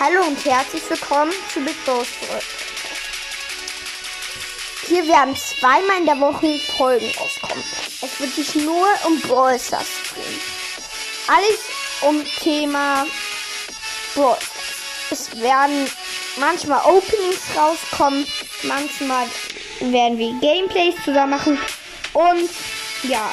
Hallo und herzlich willkommen zu Big Boss Hier werden zweimal in der Woche Folgen auskommen. Es wird sich nur um Brawl Stars drehen. Alles um Thema Brawl Es werden manchmal Openings rauskommen, manchmal werden wir Gameplays zusammen machen und ja.